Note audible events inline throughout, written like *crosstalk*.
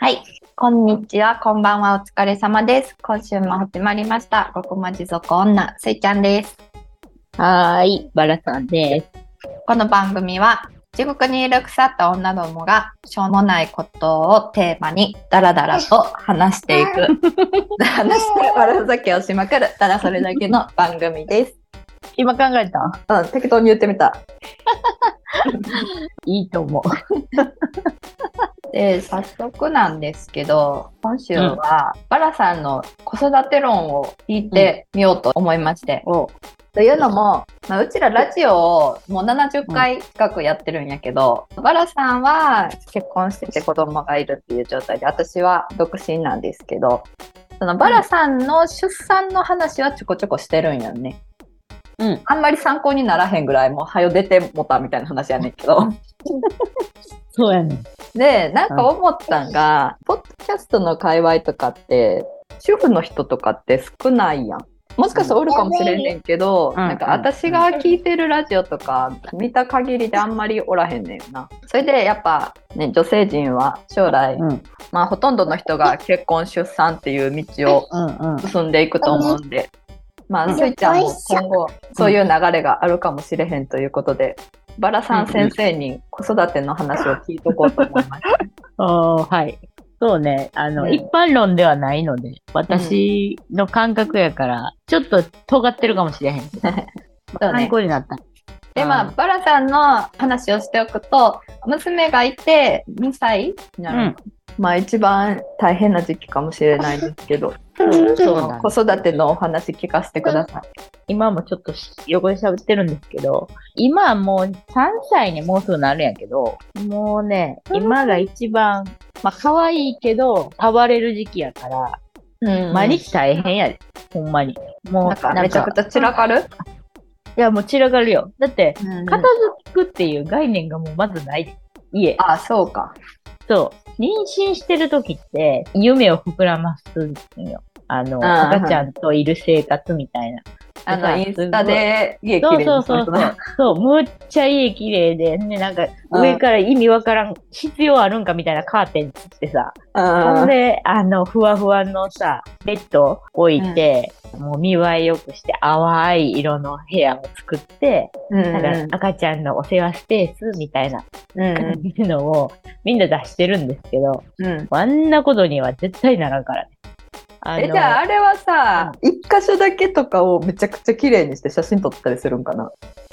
はい。こんにちは。こんばんは。お疲れ様です。今週も始まりました。ごくまじ族女、すいちゃんです。はーい。バラさんです。この番組は、地獄にいる腐った女どもが、しょうもないことをテーマに、ダラダラと話していく。*laughs* 話して、悪ふざけをしまくる。ただそれだけの番組です。今考えた？うん、適当に言ってみた。*laughs* いいと思う。で、早速なんですけど、今週は、バラさんの子育て論を聞いてみようと思いまして。うん、というのも、まあ、うちらラジオをもう70回近くやってるんやけど、うん、バラさんは結婚してて子供がいるっていう状態で、私は独身なんですけど、そのバラさんの出産の話はちょこちょこしてるんやね。うん、あんまり参考にならへんぐらいもう早出てもたみたいな話やねんけど。そうやねん。でなんか思ったんが、ポッドキャストの界隈とかって主婦の人とかって少ないやん。もしかしたらおるかもしれんねんけど、う。ん、なんか私が聞いてるラジオとか見た限りであんまりおらへんねんな。それでやっぱね、女性陣は将来、うん、まあほとんどの人が結婚出産っていう道を進んでいくと思うんで、まあ、スイちゃんも今後、そういう流れがあるかもしれへんということで、バラさん先生に子育ての話を聞いとこうと思います。*laughs* はい。そうね。あの、一般論ではないので、私の感覚やから、ちょっと尖ってるかもしれへん *laughs* けど、参考になった。で、まあ、バラさんの話をしておくと、娘がいて2歳になる、うん、まあ、一番大変な時期かもしれないですけど、そう子育てのお話聞かせてください。今もちょっと横で喋ってるんですけど、今はもう3歳にもうすぐなるんやけど、もうね、今が一番、まあ可愛いけど、触れる時期やから、うん、毎日大変やで、ほんまに。もう、なんかめちゃくちゃ散らかる？いや、もう散らかるよ。だって、片付くっていう概念がもうまずない。家。あ、そうか。そう。妊娠してる時って、夢を膨らますんよ。あの、赤ちゃんといる生活みたいな。あの、インスタで家綺麗そうそうそう。そう、むっちゃ家綺麗で、ね、なんか上から意味わからん、必要あるんかみたいなカーテンつってさ、ほんで、あの、ふわふわのさ、ベッド置いて、うん、もう見栄えよくして、淡い色の部屋を作って、うんうん、なんか赤ちゃんのお世話スペースみたいな感じのをみんな出してるんですけど、うん、あんなことには絶対ならんからね。えじゃああれはさ、一、箇所だけとかをめちゃくちゃ綺麗にして写真撮ったりするんかな？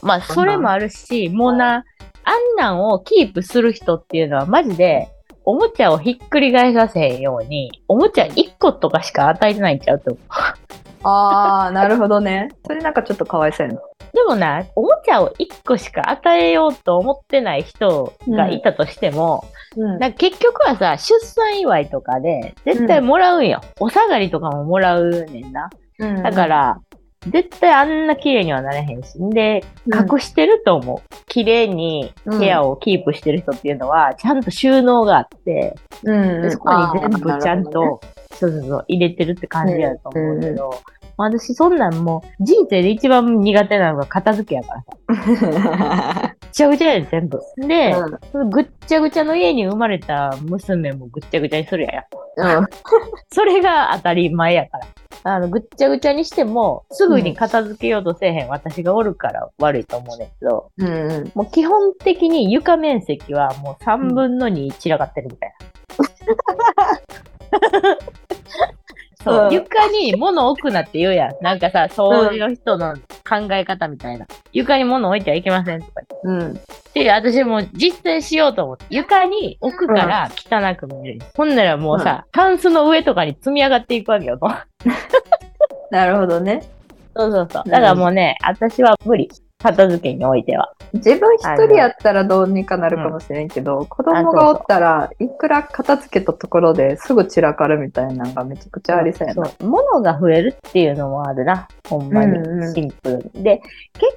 まあそれもあるしもうなあんなんをキープする人っていうのはマジでおもちゃをひっくり返させへんようにおもちゃ1個とかしか与えてないんちゃうと思う。*laughs* ああなるほどね。それなんかちょっとかわいそうやな。でもな、おもちゃを1個しか与えようと思ってない人がいたとしても、うん、結局はさ、出産祝いとかで絶対もらうんよ。うん、お下がりとかももらうねんな。うん、だから、絶対あんな綺麗にはなれへんし。で、隠してると思う。綺麗に部屋をキープしてる人っていうのは、ちゃんと収納があって、うん、そこに全部ちゃんと、そうそうそう、入れてるって感じやと思うけど、私そんなんもう人生で一番苦手なのが片付けやからさ。*laughs* ぐちゃぐちゃやで全部。で、うん、ぐっちゃぐちゃの家に生まれた娘もぐっちゃぐちゃにするやや。うん、*laughs* それが当たり前やから。あの、ぐっちゃぐちゃにしても、すぐに片付けようとせえへん、私がおるから悪いと思うねんけど、うんうん、もう基本的に床面積はもう3分の2散らかってるみたいな。*laughs* そう、うん、床に物置くなって言うやん。*laughs* なんかさ、掃除の人の考え方みたいな。床に物置いてはいけませんとか。うん。で、私も実践しようと思って、床に置くから汚く見える。うん、ほんならもうさ、タンスの上とかに積み上がっていくわけよ。*laughs* なるほどね。そうそうそう。だからもうね、私は無理。片付けにおいては。自分一人やったらどうにかなるかもしれんけど、うん、子供がおったらいくら片付けたところですぐ散らかるみたいなのがめちゃくちゃありそうやな。物が増えるっていうのもあるな。ほんまに。シンプルに、うんうん。で、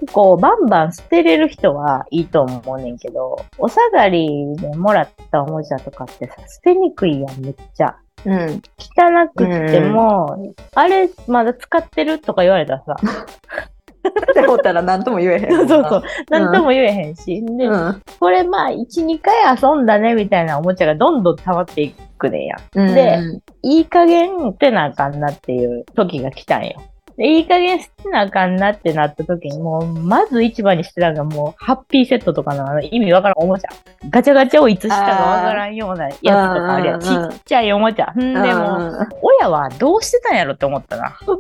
結構バンバン捨てれる人はいいと思うねんけど、お下がりでもらったおもちゃとかってさ、捨てにくいやん、めっちゃ。うん、汚くっても、うん、あれまだ使ってるとか言われたらさ、*laughs* って思ったら何とも言えへん。そ *laughs* うそうそう。何とも言えへんし。で、うん。これまあ、1、2回遊んだねみたいなおもちゃがどんどん溜まっていくねんや。で、いい加減ってなあかんなっていう時が来たんよ。でいい加減捨てなあかんなってなった時に、もう、まず一番にしてたのがもう、ハッピーセットとかのあの意味わからんおもちゃ。ガチャガチャをいつしたかわからんようなやつとかあるやん。ちっちゃいおもちゃ。んでも、親はどうしてたんやろって思ったな。そ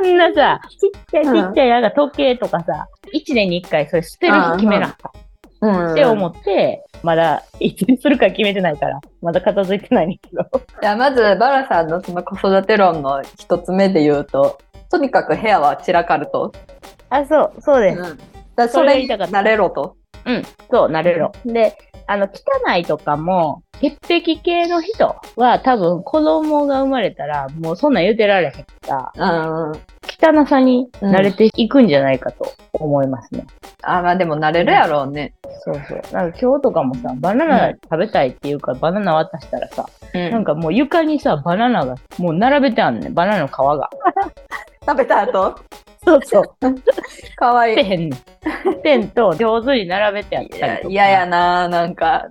んなさ、ちっちゃいちっちゃいなんか時計とかさ、1年に1回それ捨てる日決めなかった。って思って、まだいつにするか決めてないから、まだ片付いてないんけど。いや、まず、バラさんのその子育て論の一つ目で言うと、とにかく部屋は散らかると。あ、そう、そうです。うん、だそれに慣れろと。うん、そう、慣れろ。で、あの、汚いとかも、潔癖系の人は多分子供が生まれたら、もうそんなん言うてられへんから、うん、汚さに慣れていくんじゃないかと思いますね。うん、あ、まあでも慣れるやろうね。そうそう。なんか今日とかもさ、バナナ食べたいっていうか、バナナ渡したらさ、なんかもう床にさ、バナナがもう並べてあんねん、バナナの皮が。食べた後？そうそう。かわいい。てへんペンと上手に並べてあったりとか。嫌やななんか、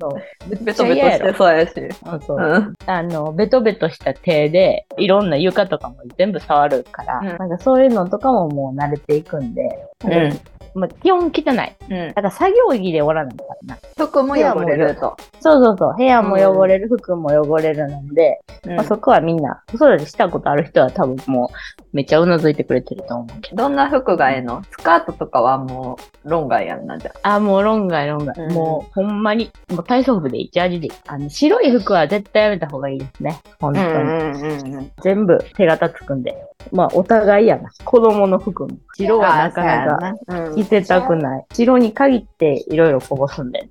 ベトベトしてそうやし。そうそう、うん、あの、ベトベトした手で、いろんな床とかも全部触るから、うん、なんかそういうのとかももう慣れていくんで、うん、まあ、基本汚い。うん。だから作業着でおらないからな。服も汚れると。そうそうそう。部屋も汚れる、服も汚れるので、うん、まあ、そこはみんな、子育てしたことある人は多分もう、めっちゃうなずいてくれてると思うけど。どんな服がええの？スカートとかはもう、論外やんな、じゃあ。もう論外、論外。うん、もう、ほんまに、もう体操服でいい、ジャージでいい。あの、白い服は絶対やめた方がいいですね。本当に。うんうんうん、全部手形つくんで。まあ、お互いやな。子供の服も。白はなかなか着てたくない。白に限っていろいろこぼすんで、ね。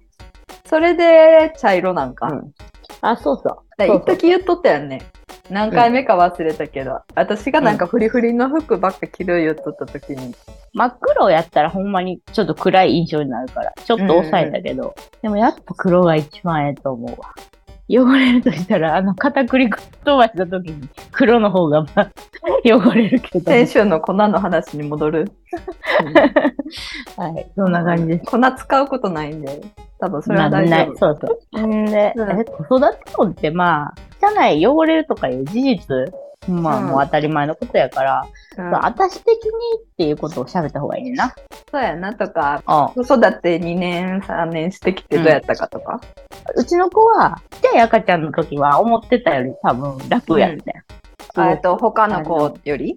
それで茶色なんか。うん、あ、そうそう。一時言っとったよね。何回目か忘れたけど、うん、私がなんかフリフリの服ばっか着る言っとった時に、真っ黒やったらほんまにちょっと暗い印象になるから、ちょっと抑えたけど、うんうん、でもやっぱ黒が一番ええと思うわ。汚れるとしたら、あの、片栗粉飛ばした時に黒の方が、まあ、*laughs* 汚れるけど。先週の粉の話に戻る？はい、そんな感じです。粉使うことないんで、多分それは大丈夫。そうそう。ん。で、うん、子育て論ってまあ、汚い、汚れるとかいう事実まあ、もう当たり前のことやから、うん、私的にっていうことを喋った方がいいねんな。そうやなとか、子育て2年、3年してきてどうやったかとか。うん、うちの子は、ちっちゃい赤ちゃんの時は思ってたより多分楽やった、うん、えっと、他の子より？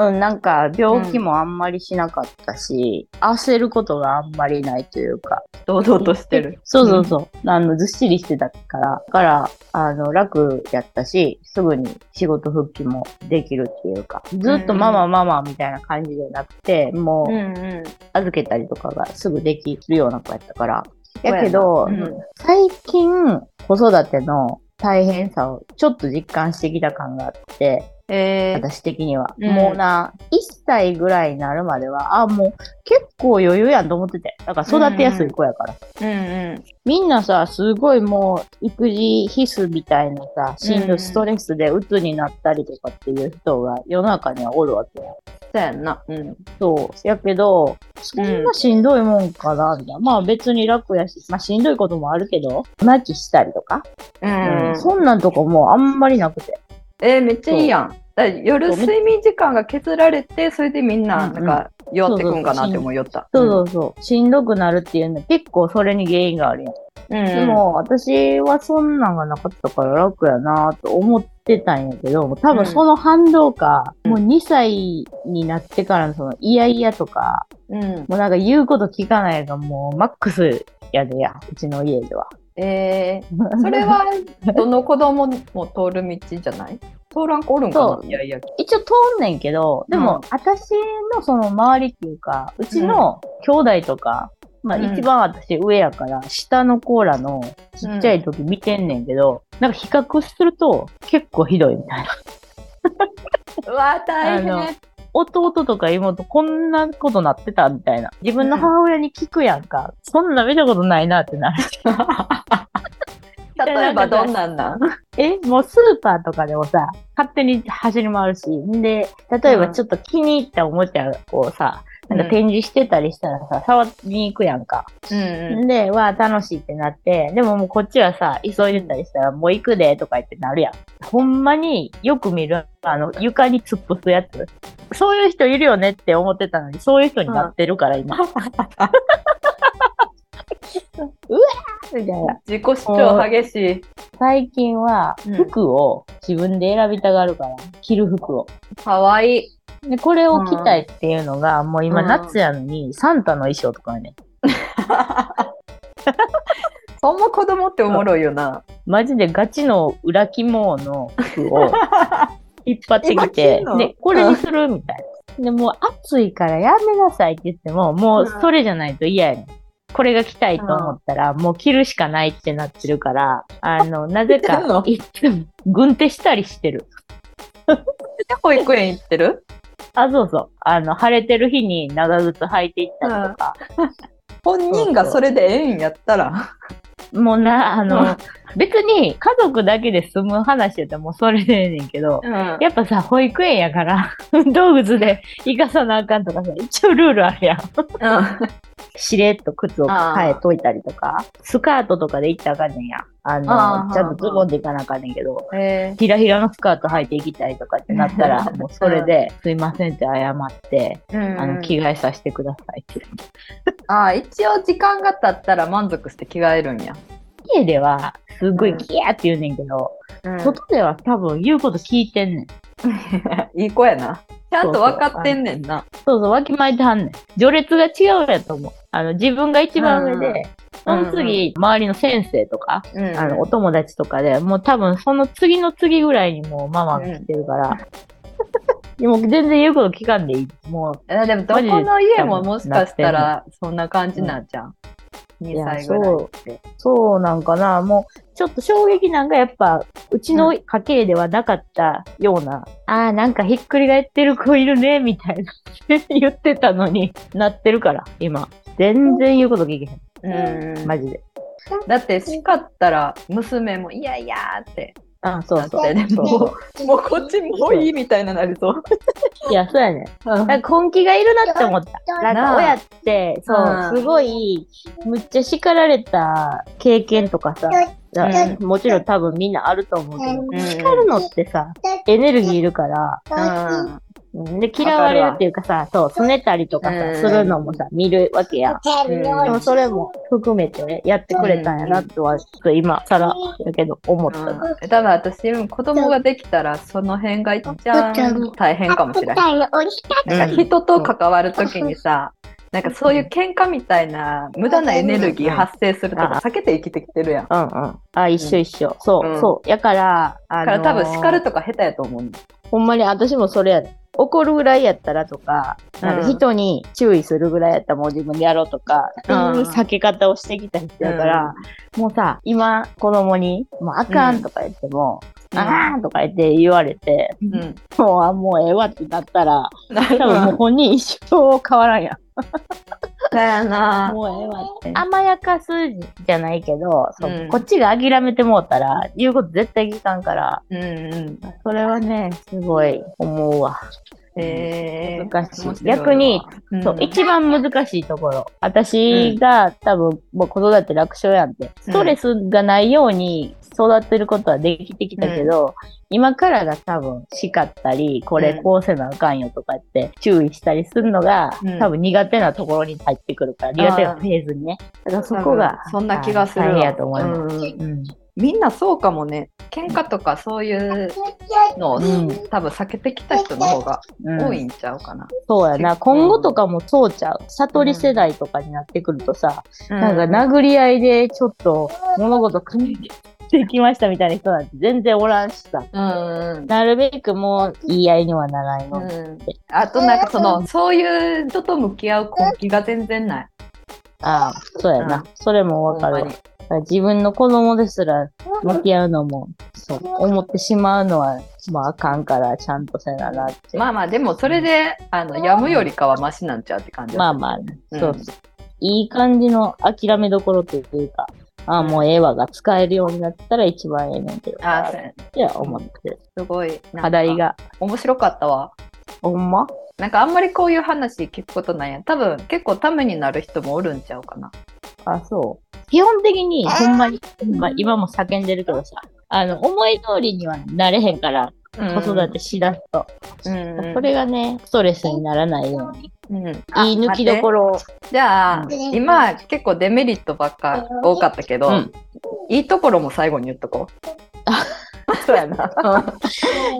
うん、なんか病気もあんまりしなかったし、うん、焦ることがあんまりないというか。堂々としてる。そうそうそう。あの、ずっしりしてたから、から、あの、楽やったし、すぐに仕事復帰もできるっていうか、ずっとママママみたいな感じじゃなくて、もう、預けたりとかがすぐできるような子やったから。やけど、うん、最近、子育ての大変さをちょっと実感してきた感があって、えー、私的には、うん、もうな、1歳ぐらいになるまでは、あ、もう結構余裕やんと思ってて。だから育てやすい子やから。うんうん、みんなさ、すごいもう育児必須みたいなさ、しんどいストレスで鬱になったりとかっていう人が世の中にはおるわけや。そうやんな。うん。そう。やけど、そんなしんどいもんかな、みたいな。まあ別に楽やし、まあしんどいこともあるけど、泣きしたりとか。うん、うん。そんなんとかもうあんまりなくて。えー、めっちゃいいやん。夜睡眠時間が削られて、それでみんな、なんか、弱ってくんかなって思いよった。そうそうそう。しんどくなるっていうのは結構それに原因があるやん。うん、でも、私はそんなんがなかったから楽やなと思ってたんやけど、多分その反動か、うん、もう2歳になってからのその、いやいやとか、うん、もうなんか言うこと聞かないがもうマックスやでや、うちの家では。えー、*laughs* それはどの子供も通る道じゃない？通らん子おるんかな？いやいや。一応通んねんけど、でも、うん、私のその周りっていうか、うちの兄弟とか、うん、まあ一番私上やから、下のコーラのちっちゃい時見てんねんけど、うん、なんか比較すると結構ひどいみたいな。うわ、大変。弟とか妹こんなことなってた？みたいな。自分の母親に聞くやんか。そんな見たことないなってなる。*laughs* 例えばどんなんなん？え、もうスーパーとかでもさ、勝手に走り回るし、で、例えばちょっと気に入ったおもちゃをさ、なんか展示してたりしたらさ、触りに行くやんか。うんで、わあ、楽しいってなって、でももうこっちはさ、急いでたりしたら、もう行くでとか言ってなるやん。ほんまによく見る、あの、床に突っ伏すやつ。そういう人いるよねって思ってたのに、そういう人になってるから、今。う *laughs* わーみたいな。自己主張激しい。最近はうん服を自分で選びたがるから、着る服を。かわいい。で、これを着たいっていうのが、もう今うん夏やのに、サンタの衣装とかね。*laughs* そんな子供っておもろいよな。マジでガチの裏肝の服を引っ張ってき今てで、これにするみたいな。で、もう暑いからやめなさいって言っても、もうそれじゃないと嫌やねん。これが着たいと思ったら、もう着るしかないってなってるから、あの、*laughs* なぜか、いつも軍手したりしてる。*laughs* 保育園行ってる？あ、そうそう。あの、晴れてる日に長靴履いていったりとか、本人がそれでええんやったら。もうな、あうんの、別に家族だけで済む話やったらもうそれでええねんけど、うんやっぱさ、保育園やから、運 *laughs* 動靴で行かさなあかんとかさ、一応ルールあるやん。しれっと靴を変えといたりとか、スカートとかで行ったらあかんねんや。あの、ちゃんとズボンで行かなあかんねんけど、えひらひらのスカート履いて行きたいとかってなったら、*laughs* もうそれで、すいませんって謝って、ーあの、着替えさせてくださいって。*laughs* ああ、一応時間が経ったら満足して着替えるんや。家では、すっごいキヤーって言うねんけど、外では多分言うこと聞いてんねん。*laughs* いい子やな。ちゃんと分かってんねんな。そうそう、わきまえてはんねん。序列が違うやと思う。あの、自分が一番上で、その次、周りの先生とか、うんあの、お友達とかで、もう多分その次の次ぐらいにもうママが来てるから、*laughs* でも全然言うこと聞かんでいい。もう、えでもどこの家ももしかしたらそんな感じなんじゃん。2いや歳ぐらいって。そうなんかな。もう、ちょっと衝撃なんかやっぱ、うちの家系ではなかったような、ああ、なんかひっくり返ってる子いるね、みたいな言ってたのになってるから、今。全然言うこと聞けへん。うんマジで。だって叱ったら娘もいやいやーってあそうそう。なって、でもうもうこっちもういいみたいななりそう。*laughs* いや、そうやね。うん。なんか根気がいるなって思った。なんか親って、そうう、ん。すごい、むっちゃ叱られた経験とかさ、うもちろん多分みんなあると思うけど、ん。叱るのってさ、エネルギーいるから、で、嫌われるっていうかさ、そう、拗ねたりとかうんさ、するのもさ、見るわけやでもそれも含めてねやってくれたんやなとは、ちょっと今更やけど思ったな。うん、多分私子供ができたらその辺が一番大変かもしれない。なんか人と関わるときにさ、なんかそういう喧嘩みたいな無駄なエネルギー発生するとか避けて生きてきてるやん。だうんうん。あ、一緒一緒。そう、うんそう。やから、あから多分のー叱るとか下手やと思うの。ほんまに私もそれやで。怒るぐらいやったらとか、なん人に注意するぐらいやったらもう自分でやろうとか、っていううん避け方をしてきた人やから、もうさ、今子供に、もうあかんとか言っても、あかんとか言って言われて、うん。もう、あ、もうええわってなったら、な多分もう本人一生変わらんやん。だよな。もうええわって。甘やかすじゃないけど、そううんこっちが諦めてもうたら、言うこと絶対聞かんから、うんうん。それはね、すごい思うわ。えー、難しい面白わ逆に、うんそう、一番難しいところ。私が、多分、もう子育て楽勝やんって。ストレスがないように育ってることはできてきたけど、今からが多分叱ったり、これうんこうせなあかんよとかって注意したりするのが、うん多分苦手なところに入ってくるから、苦手なフェーズにね。だからそこが、そんな気がするやと思います。うんうん。みんなそうかもね。喧嘩とかそういうのを、うん多分避けてきた人の方がうん多いんちゃうかな。そうやな。今後とかもそうちゃう。悟り世代とかになってくるとさ、なんかな殴り合いでちょっと物事組みてきましたみたいな人なんて全然おらんしさ。うんうんなるべくもう言い合いにはならないの。うんあとなんかそのそういう人と向き合う根気が全然ない。ああ、そうやな。うんそれもわかる自分の子供ですら向き合うのも、そう、思ってしまうのは、まああかんから、ちゃんとせななって。まあまあでもそれであのやむよりかはマシなんちゃうって感じ。まあまあ、うんそうそう。いい感じの諦めどころというか、ああ、もうええわが使えるようになったら一番ええねんけど。あそうやっては思ってる。すごいなんか課題が。面白かったわ。ほんま？なんかあんまりこういう話聞くことないやん。多分結構ためになる人もおるんちゃうかな。あ、そう。基本的に、ほんまに、まあ、今も叫んでるけどさ、あの、思い通りにはなれへんから、子育てしだすと。うんそれがね、ストレスにならないように。うん、いい抜きどころ。を。じゃあ、うん。今結構デメリットばっか多かったけど、うん。いいところも最後に言っとこう。そうやな。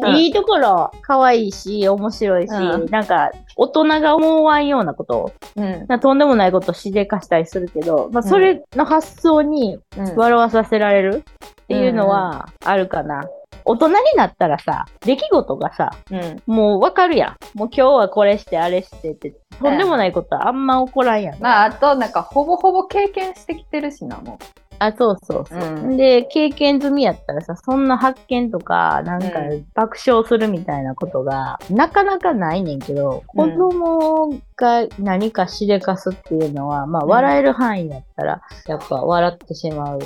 うん。いいところ、可愛いし、面白いし、うん。なんか、大人が思わんようなこと。うん。なとんでもないことをしでかしたりするけど、まあ、それの発想にうん。笑わさせられるっていうのはあるかな。大人になったらさ、出来事がさ、うんもうわかるやん。もう今日はこれしてあれしてって、とんでもないことはあんま起こらんやん。まあ、あと、なんか、ほぼほぼ経験してきてるしな、もあ、そうそうそう。うんで、経験済みやったらさ、そんな発見とか、なんかう爆笑するみたいなことが、なかなかないねんけど、子うん供が何かしでかすっていうのは、まあ、笑える範囲やったら、やっぱ笑ってしまう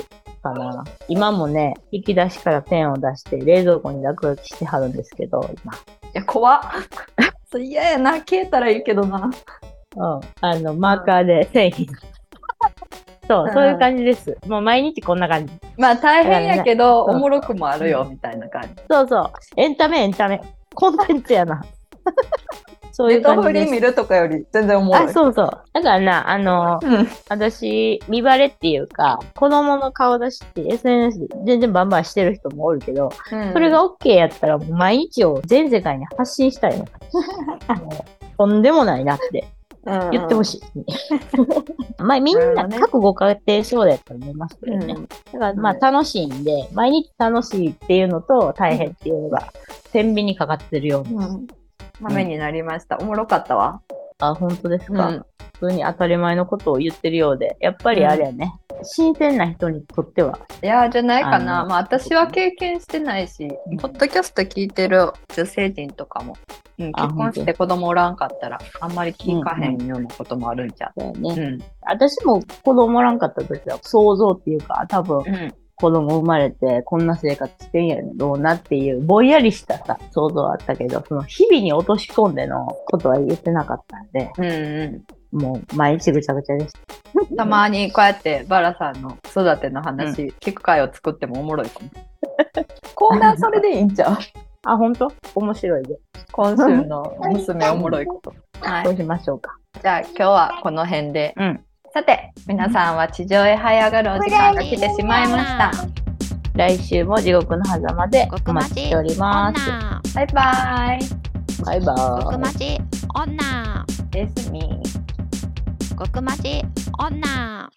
かな。今もね、引き出しからペンを出して、冷蔵庫に落書きしてはるんですけど、今。う。いや、怖っ。*laughs* それ嫌やな、消えたらいいけどな。うん。あの、マーカーで *laughs* 線引いてそうう、んそういう感じです。もう毎日こんな感じ。まあ、大変やけど、うんおもろくもあるよ、みたいな感じ。そうそう。エンタメ、エンタメ。コンテンツやな。そういネう感じですットフリ見。るとかより全然おもろい。あ、そうそう。だからな、あの、うん。私、見バレっていうか、子供の顔出しって SNS で全然バンバンしてる人もおるけど、それが OK やったら毎日を全世界に発信したいの。*laughs* とんでもないなって言ってほししい。まあみんな各ご家庭そうだと思いますけい。どね。うんだからまあ楽しいんで、毎日楽しいっていうのと大変っていうのが、天秤にかかってるような。うん。ためになりました。おもろかったわ。あ、本当ですか、うん。普通に当たり前のことを言ってるようで、やっぱりあれやね、新鮮な人にとっては、いやーじゃないかな。あのまあ私は経験してないし、ポッドキャスト聞いてる女性陣とかも、うん、あ結婚して子供おらんかったら、あんまり聞かへんようなこともあるんちゃう？だよね。うん。私も子供おらんかった時は想像っていうか、多分うん。子供生まれてこんな生活してんやろうなっていう、ぼんやりしたさ、想像はあったけど、その日々に落とし込んでのことは言ってなかったんで、うんうもう毎日ぐちゃぐちゃでした。ん。*laughs* たまにこうやってバラさんの育ての話聞く会を作ってもおもろいかも。コーナーそれでいいんちゃう？*laughs* あ、本当？面白いで。今週の娘おもろいこと。*laughs* はい。そうしましょうか。じゃあ今日はこの辺で。うん。さて、皆さんは地上へ這い上がるお時間が来てしまいました。来週も地獄の狭間でお待ちしております。女バイバイ。バイバーイ。極町女ですみ。国町女。